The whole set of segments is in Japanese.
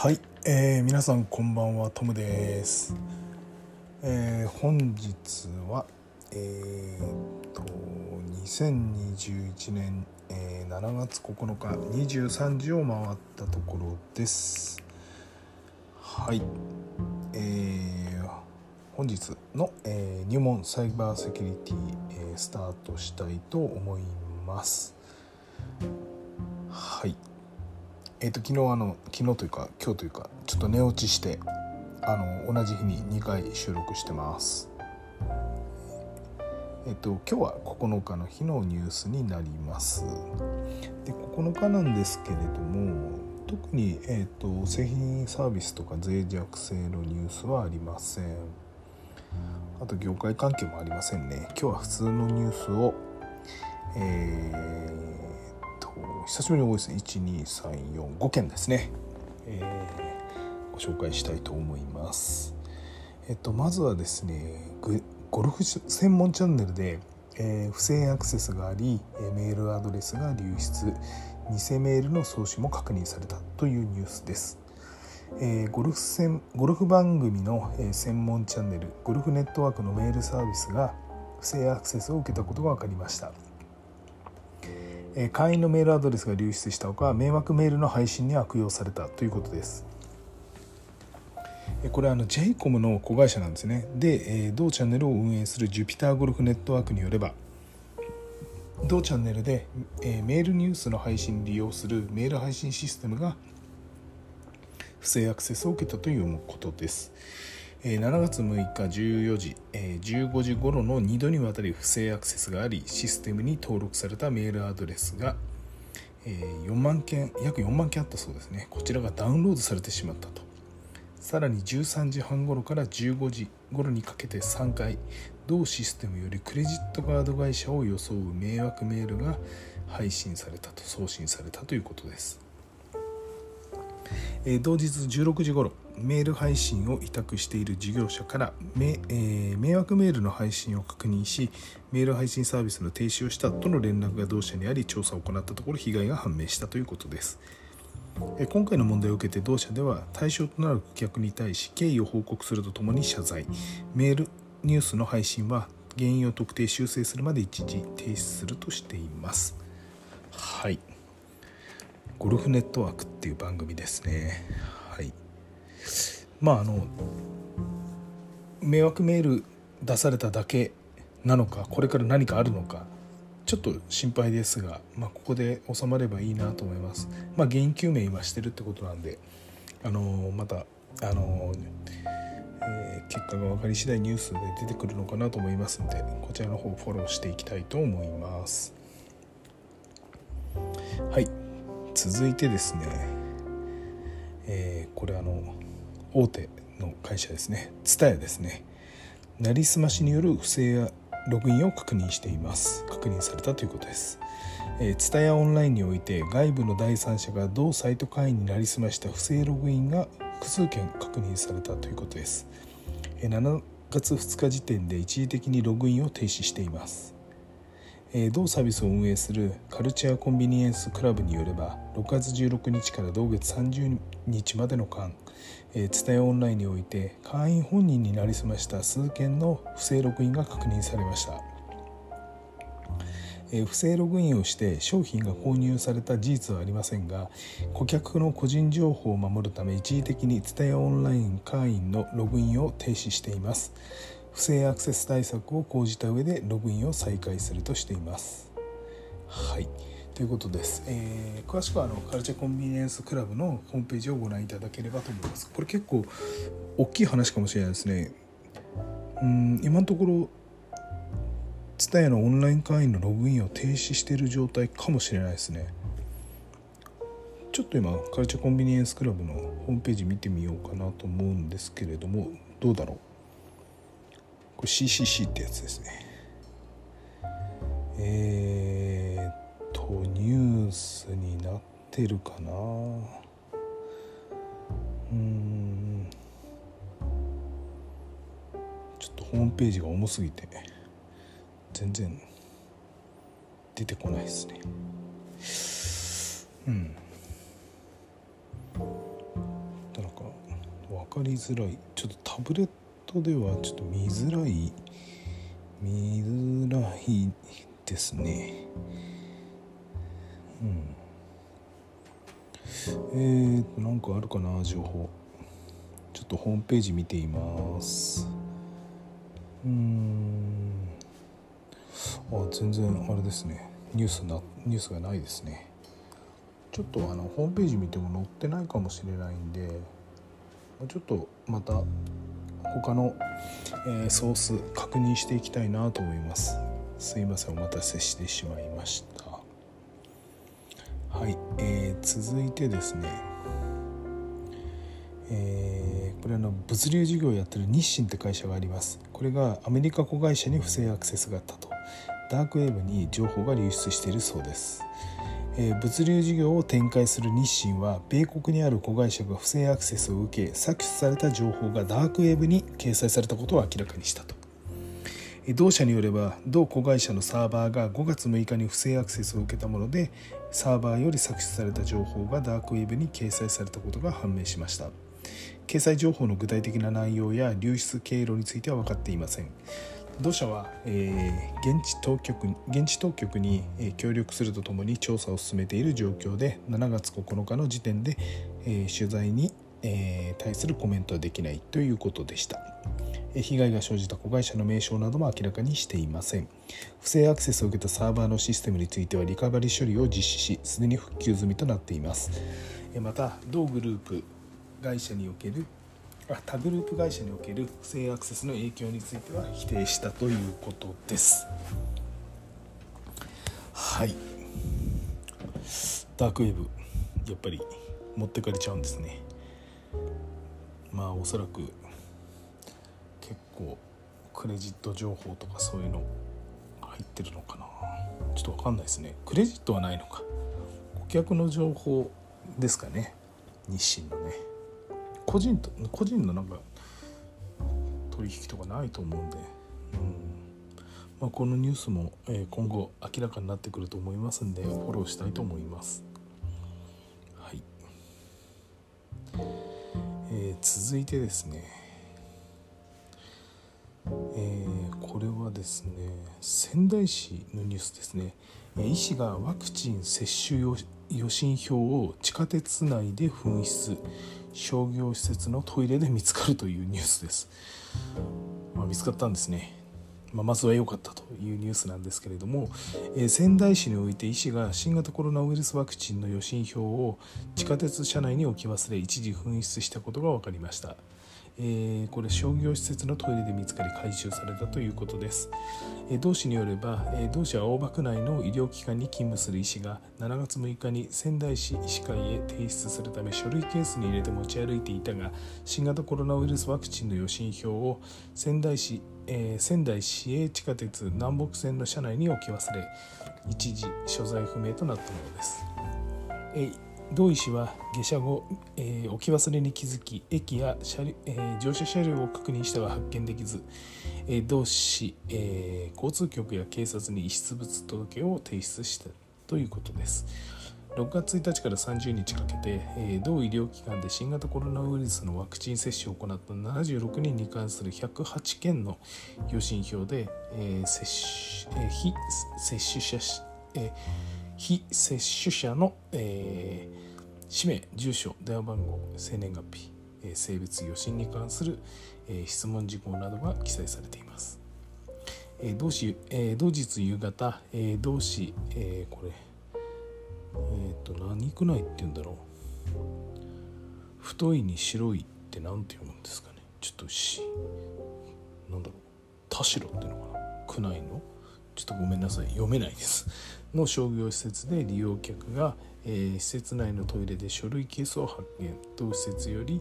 はい、えー、皆さんこんばんは。トムです、えー、本日はえー、と2021年、えー、7月9日23時を回ったところです。はい。えー、本日の、えー、入門サイバーセキュリティ、えー、スタートしたいと思います。はい。えー、と昨日あの昨日というか今日というかちょっと寝落ちしてあの同じ日に2回収録してます。えっ、と今日は9日の日のニュースになります。で9日なんですけれども特に、えーと、製品サービスとか脆弱性のニュースはありません。あと業界関係もありませんね。今日は普通のニュースをえー、と久しぶりに多いです12345件ですね、えー、ご紹介したいと思います。えっとまずはですねゴルフ専門チャンネルで、えー、不正アクセスがありメールアドレスが流出。偽メールの送信も確認されたというニュースです、えー、ゴルフ専ゴルフ番組の、えー、専門チャンネルゴルフネットワークのメールサービスが不正アクセスを受けたことが分かりました。会員のメールアドレスが流出したほか迷惑メールの配信に悪用されたということです。これはあの JCOM の子会社なんですね。で同チャンネルを運営するジュピターゴルフネットワークによれば同チャンネルでメールニュースの配信に利用するメール配信システムが不正アクセスを受けたということです。7月6日14時15時頃の2度にわたり不正アクセスがありシステムに登録されたメールアドレスが4万件約4万件あったそうですね。こちらがダウンロードされてしまったと。さらに13時半頃から15時頃にかけて3回同システムよりクレジットカード会社を装う迷惑メールが配信されたと送信されたということです。え同日16時頃メール配信を委託している事業者から迷,、えー、迷惑メールの配信を確認しメール配信サービスの停止をしたとの連絡が同社にあり調査を行ったところ被害が判明したということです。え今回の問題を受けて同社では対象となる顧客に対し経緯を報告するとともに謝罪。メールニュースの配信は原因を特定修正するまで一時停止するとしています。はい。ゴルフネットワークっていう番組ですねはいまああの迷惑メール出されただけなのかこれから何かあるのかちょっと心配ですが、まあ、ここで収まればいいなと思います。まあ、原因究明今してるってことなんで、あのまた、あのえー、結果が分かり次第ニュースで出てくるのかなと思いますのでこちらの方フォローしていきたいと思います。はい続いてですね、えー、これあの大手の会社ですね TSUTAYA ですねなりすましによる不正やログインを確認しています。確認されたということです。えー、TSUTAYA オンラインにおいて外部の第三者が同サイト会員になりすました不正ログインが複数件確認されたということです、えー、7月2日時点で一時的にログインを停止しています。同サービスを運営するカルチャーコンビニエンスクラブによれば6月16日から同月30日までの間伝えオンラインにおいて会員本人になりすました数件の不正ログインが確認されました。不正ログインをして商品が購入された事実はありませんが顧客の個人情報を守るため一時的に伝えオンライン会員のログインを停止しています。不正アクセス対策を講じた上でログインを再開するとしています。はいということです。えー、詳しくはあのカルチャーコンビニエンスクラブのホームページをご覧いただければと思います。これ結構大きい話かもしれないですね。うん今のところ TSUTAYA のオンライン会員のログインを停止している状態かもしれないですね。ちょっと今カルチャーコンビニエンスクラブのホームページ見てみようかなと思うんですけれどもどうだろう？これ CCC ってやつですね。えー、っとニュースになってるかな。うん。ちょっとホームページが重すぎて全然出てこないですね。うん。かりづらい。ちょっとタブレットトではちょっと見づらい見づらいですね。うん。えーとなんかあるかな情報。ちょっとホームページ見ています。うん。あ全然あれですね。ニュースなニュースがないですね。ちょっとあのホームページ見ても載ってないかもしれないんでちょっとまた他の、えー、ソース確認していきたいなと思います。すいませんお待たせしてしまいました。はい、えー、続いてですね。えー、これあの物流事業をやってる日清って会社があります。これがアメリカ子会社に不正アクセスがあったと。ダークウェブに情報が流出しているそうです。物流事業を展開する日清は米国にある子会社が不正アクセスを受け搾取された情報がダークウェブに掲載されたことを明らかにしたと。同社によれば同子会社のサーバーが5月6日に不正アクセスを受けたものでサーバーより搾取された情報がダークウェブに掲載されたことが判明しました。掲載情報の具体的な内容や流出経路については分かっていません。同社は、えー、現地当局現地当局に、えー、協力するとともに調査を進めている状況で7月9日の時点で、えー、取材に、え、対するコメントはできないということでした。被害が生じた子会社の名称なども明らかにしていません不正アクセスを受けたサーバーのシステムについてはリカバリー処理を実施しすでに復旧済みとなっていますまた同グループ会社における他グループ会社における不正アクセスの影響については否定したということです。はい。ダークウェブやっぱり持ってかれちゃうんですね。まあおそらく結構クレジット情報とかそういうの入ってるのかな。ちょっと分かんないですね。クレジットはないのか。顧客の情報ですかね。日清のね。個人と個人のなんか取引とかないと思うんで、うん。まあ、このニュースも、え今後明らかになってくると思いますんでフォローしたいと思います。はい、えー、続いてですね、えー、これはですね仙台市のニュースですね。医師がワクチン接種予診票を地下鉄内で紛失。商業施設のトイレで見つかるというニュースです、まあ、見つかったんですね、まあ、まずは良かったというニュースなんですけれども、えー、仙台市において医師が新型コロナウイルスワクチンの予診票を地下鉄車内に置き忘れ一時紛失したことが分かりました。えー、これ商業施設のトイレで見つかり回収されたということです、えー、同市によれば、えー、同市は大場区内の医療機関に勤務する医師が7月6日に仙台市医師会へ提出するため書類ケースに入れて持ち歩いていたが新型コロナウイルスワクチンの予診票を仙台市えー、仙台市営地下鉄南北線の車内に置き忘れ一時所在不明となったものです、えー同医師は下車後、えー、置き忘れに気づき駅や車、えー、乗車車両を確認しては発見できず、えー、同市、え、交通局や警察に遺失物届を提出したということです。6月1日から30日かけて、え、同医療機関で新型コロナウイルスのワクチン接種を行った76人に関する108件の予診票で、え接種え、非接種者、えー非接種者の、えー、氏名住所電話番号生年月日、えー、性別余震に関する、えー、質問事項などが記載されています、えー、同時、えー、同日夕方、えー、同市、えー、これえっ、ー、と何区内って言うんだろう。太いに白いって何て読むんですかね。ちょっとしなんだろう。田代っていうのかな。区内のちょっとごめんなさい。読めないです。の商業施設で利用客が、えー、施設内のトイレで書類ケースを発見。同施設より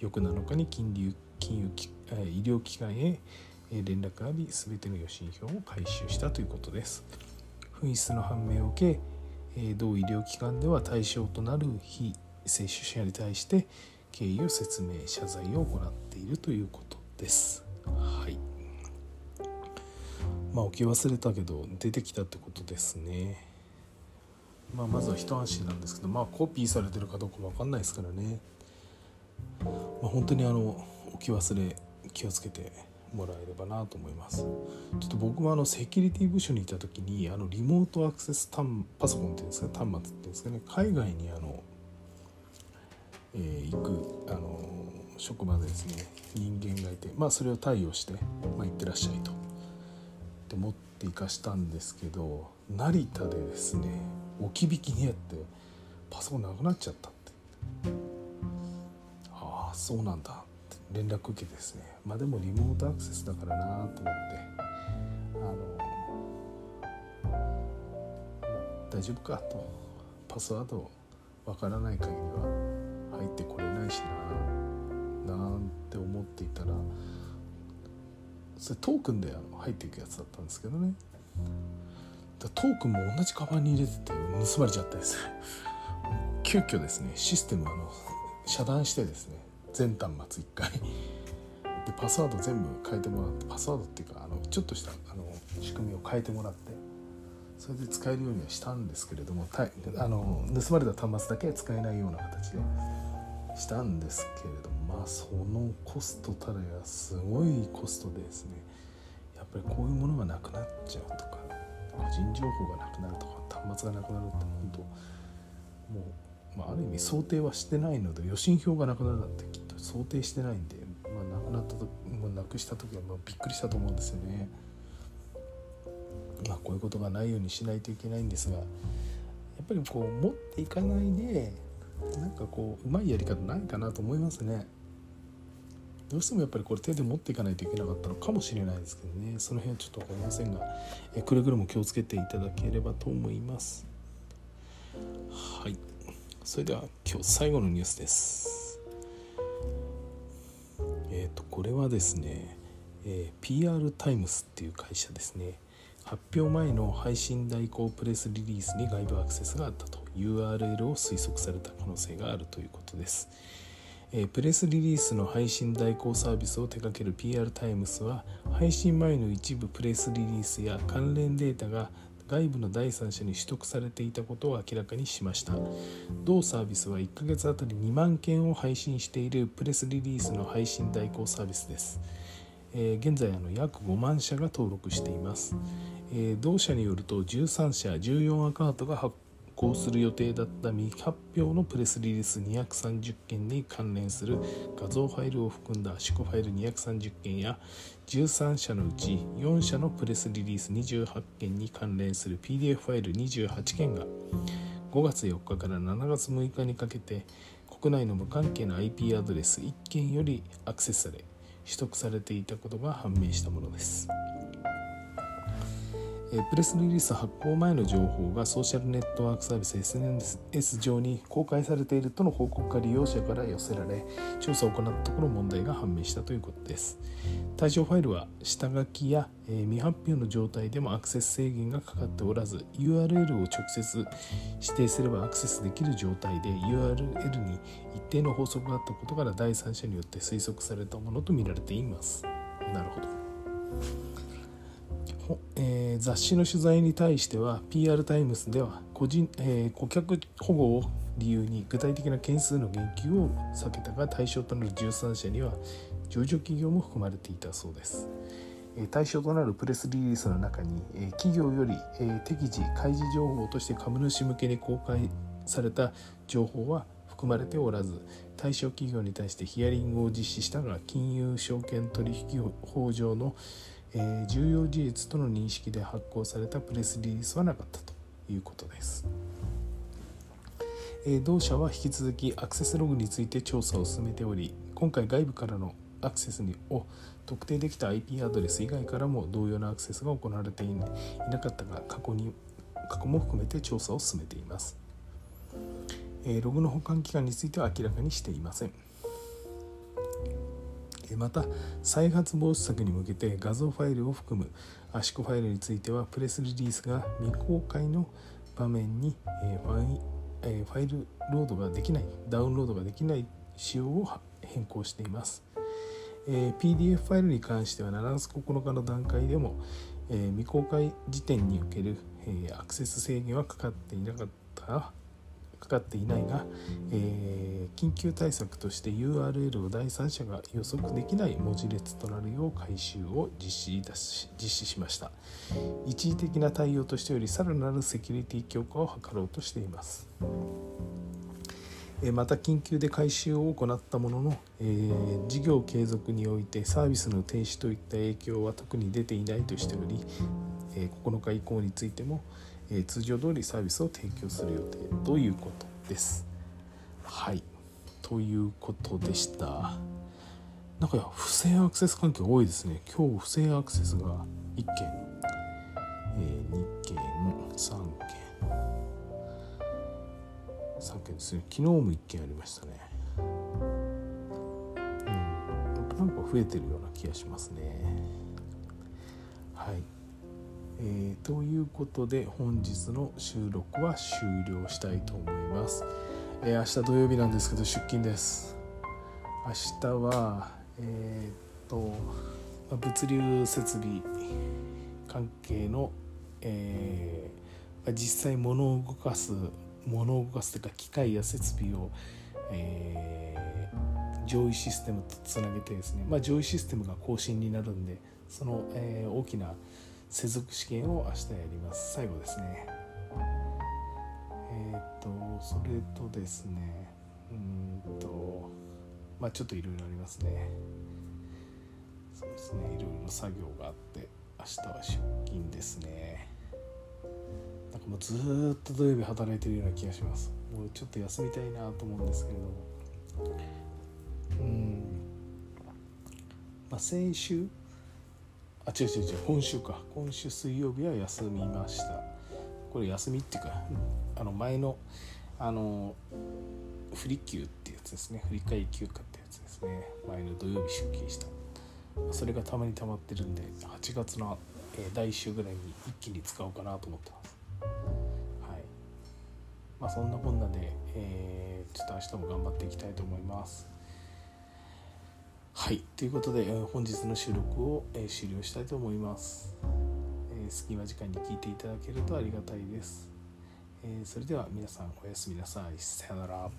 翌7日に金融金融機医療機関へ連絡があり全ての予診票を回収したということです。紛失の判明を受け同医療機関では対象となる非接種者に対して経緯を説明謝罪を行っているということです。はい。まあ置き忘れたけど出てきたってことですね。まあまずは一安心なんですけどまあコピーされてるかどうか分かんないですからね。まあ、本当にあの置き忘れ気をつけてもらえればなと思います。ちょっと僕もあのセキュリティ部署にいた時にあのリモートアクセスパソコンっていうんですか端末っていうんですかね海外にあの、えー、行くあの職場でですね人間がいてまあそれを対応して、まあ、行ってらっしゃいと。で持っていかしたんですけど成田でですね置き引きにやってパソコンなくなっちゃったって。ああそうなんだ。って連絡受けてですね。まあでもリモートアクセスだからなと思って。あの大丈夫かと。パスワードわからない限りは入ってこれないしな。それトークンで入っていくやつだったんですけどね。トークンも同じカバンに入れてて盗まれちゃったです急遽ですねシステムあの遮断してですね全端末1回。でパスワード全部変えてもらってパスワードっていうかあのちょっとしたあの仕組みを変えてもらってそれで使えるようにはしたんですけれどもあの盗まれた端末だけ使えないような形でしたんですけれどもまあそのコストたらやすごいコストでですねやっぱりこういうものがなくなっちゃうとか個人情報がなくなるとか端末がなくなるって本当もう、まあ、ある意味想定はしてないので予診票がなくなるなんてきっと想定してないんで、まあ、亡くなった時もう亡くした時はもうびっくりしたと思うんですよね。まあ、こういうことがないようにしないといけないんですがやっぱりこう持っていかないでなんかこううまいやり方ないかなと思いますね。どうしてもやっぱりこれ手で持っていかないといけなかったのかもしれないですけどね。その辺はちょっと分かりませんがえくれぐれも気をつけていただければと思います。はい。それでは今日最後のニュースです。えっとこれはですね、えー、PR タイムスっていう会社ですね。発表前の配信代行プレスリリースに外部アクセスがあったと。URL を推測された可能性があるということです、えー、プレスリリースの配信代行サービスを手掛ける PR タイムスは配信前の一部プレスリリースや関連データが外部の第三者に取得されていたことを明らかにしました。同サービスは1ヶ月あたり2万件を配信しているプレスリリースの配信代行サービスです、えー、現在あの約5万社が登録しています、えー、同社によると13社14アカウントが発行する予定だった未発表のプレスリリース230件に関連する画像ファイルを含んだ圧縮ファイル230件や13社のうち4社のプレスリリース28件に関連する PDF ファイル28件が5月4日から7月6日にかけて国内の無関係な IP アドレス1件よりアクセスされ取得されていたことが判明したものです。プレスリリース発行前の情報がソーシャルネットワークサービス SNS 上に公開されているとの報告が利用者から寄せられ調査を行ったところ問題が判明したということです。対象ファイルは下書きや未発表の状態でもアクセス制限がかかっておらず URL を直接指定すればアクセスできる状態で URL に一定の法則があったことから第三者によって推測されたものとみられています。なるほど。えー、雑誌の取材に対しては PR タイムスでは個人、えー、顧客保護を理由に具体的な件数の言及を避けたが対象となる13社には上場企業も含まれていたそうです。対象となるプレスリリースの中に企業より適時開示情報として株主向けに公開された情報は含まれておらず対象企業に対してヒアリングを実施したが金融証券取引法上のえー、重要事実との認識で発行されたプレスリリースはなかったということです。えー、同社は引き続きアクセスログについて調査を進めており今回外部からのアクセスにを特定できた IP アドレス以外からも同様のアクセスが行われていなかったが過去に過去も含めて調査を進めています、え、ログの保管期間については明らかにしていませんまた再発防止策に向けて画像ファイルを含む圧縮ファイルについてはプレスリリースが未公開の場面にファイルロードができないダウンロードができない仕様を変更しています。PDF ファイルに関しては7月9日の段階でも未公開時点におけるアクセス制限はかかっていなかったかかっていないが、えー、緊急対策として URL を第三者が予測できない文字列となるよう改修を実施し実施しました。一時的な対応としてよりさらなるセキュリティ強化を図ろうとしています。また緊急で改修を行ったものの、えー、事業継続においてサービスの停止といった影響は特に出ていないとしており、えー、9日以降についても、え、通常通りサービスを提供する予定ということです。はいということでした。なんか不正アクセス関係多いですね。今日不正アクセスが1件、えー、2件、3件、3件ですね。昨日も1件ありましたね。うん、なんか増えてるような気がしますね。はい。えー、ということで本日の収録は終了したいと思います、えー、明日土曜日なんですけど出勤です。明日はえー、っと物流設備関係の、えー、実際物を動かす物を動かすというか機械や設備を、えー、上位システムとつなげてですね、まあ、上位システムが更新になるんでその、えー、大きな接続試験を明日やります。最後ですね。えっ、とそれとですねうんとまあちょっといろいろありますね。そうですねいろいろ作業があって明日は出勤ですね。なんかもうずっと土曜日働いてるような気がします。もうちょっと休みたいなと思うんですけれども。うん。まあ先週あ違う違う違う。今週か。今週水曜日は休みました。これ休みっていうかあの前のあの振り休ってやつですね。振り替休暇ってやつですね。前の土曜日出勤した。それがたまに溜まってるんで8月の、え第1週ぐらいに一気に使おうかなと思ってます。はい。まあそんなこんなで、えー、ちょっと明日も頑張っていきたいと思います。はい。ということで、本日の収録を、え終了したいと思います、え隙間時間に聞いていただけるとありがたいです、えそれでは皆さんおやすみなさい。さよなら。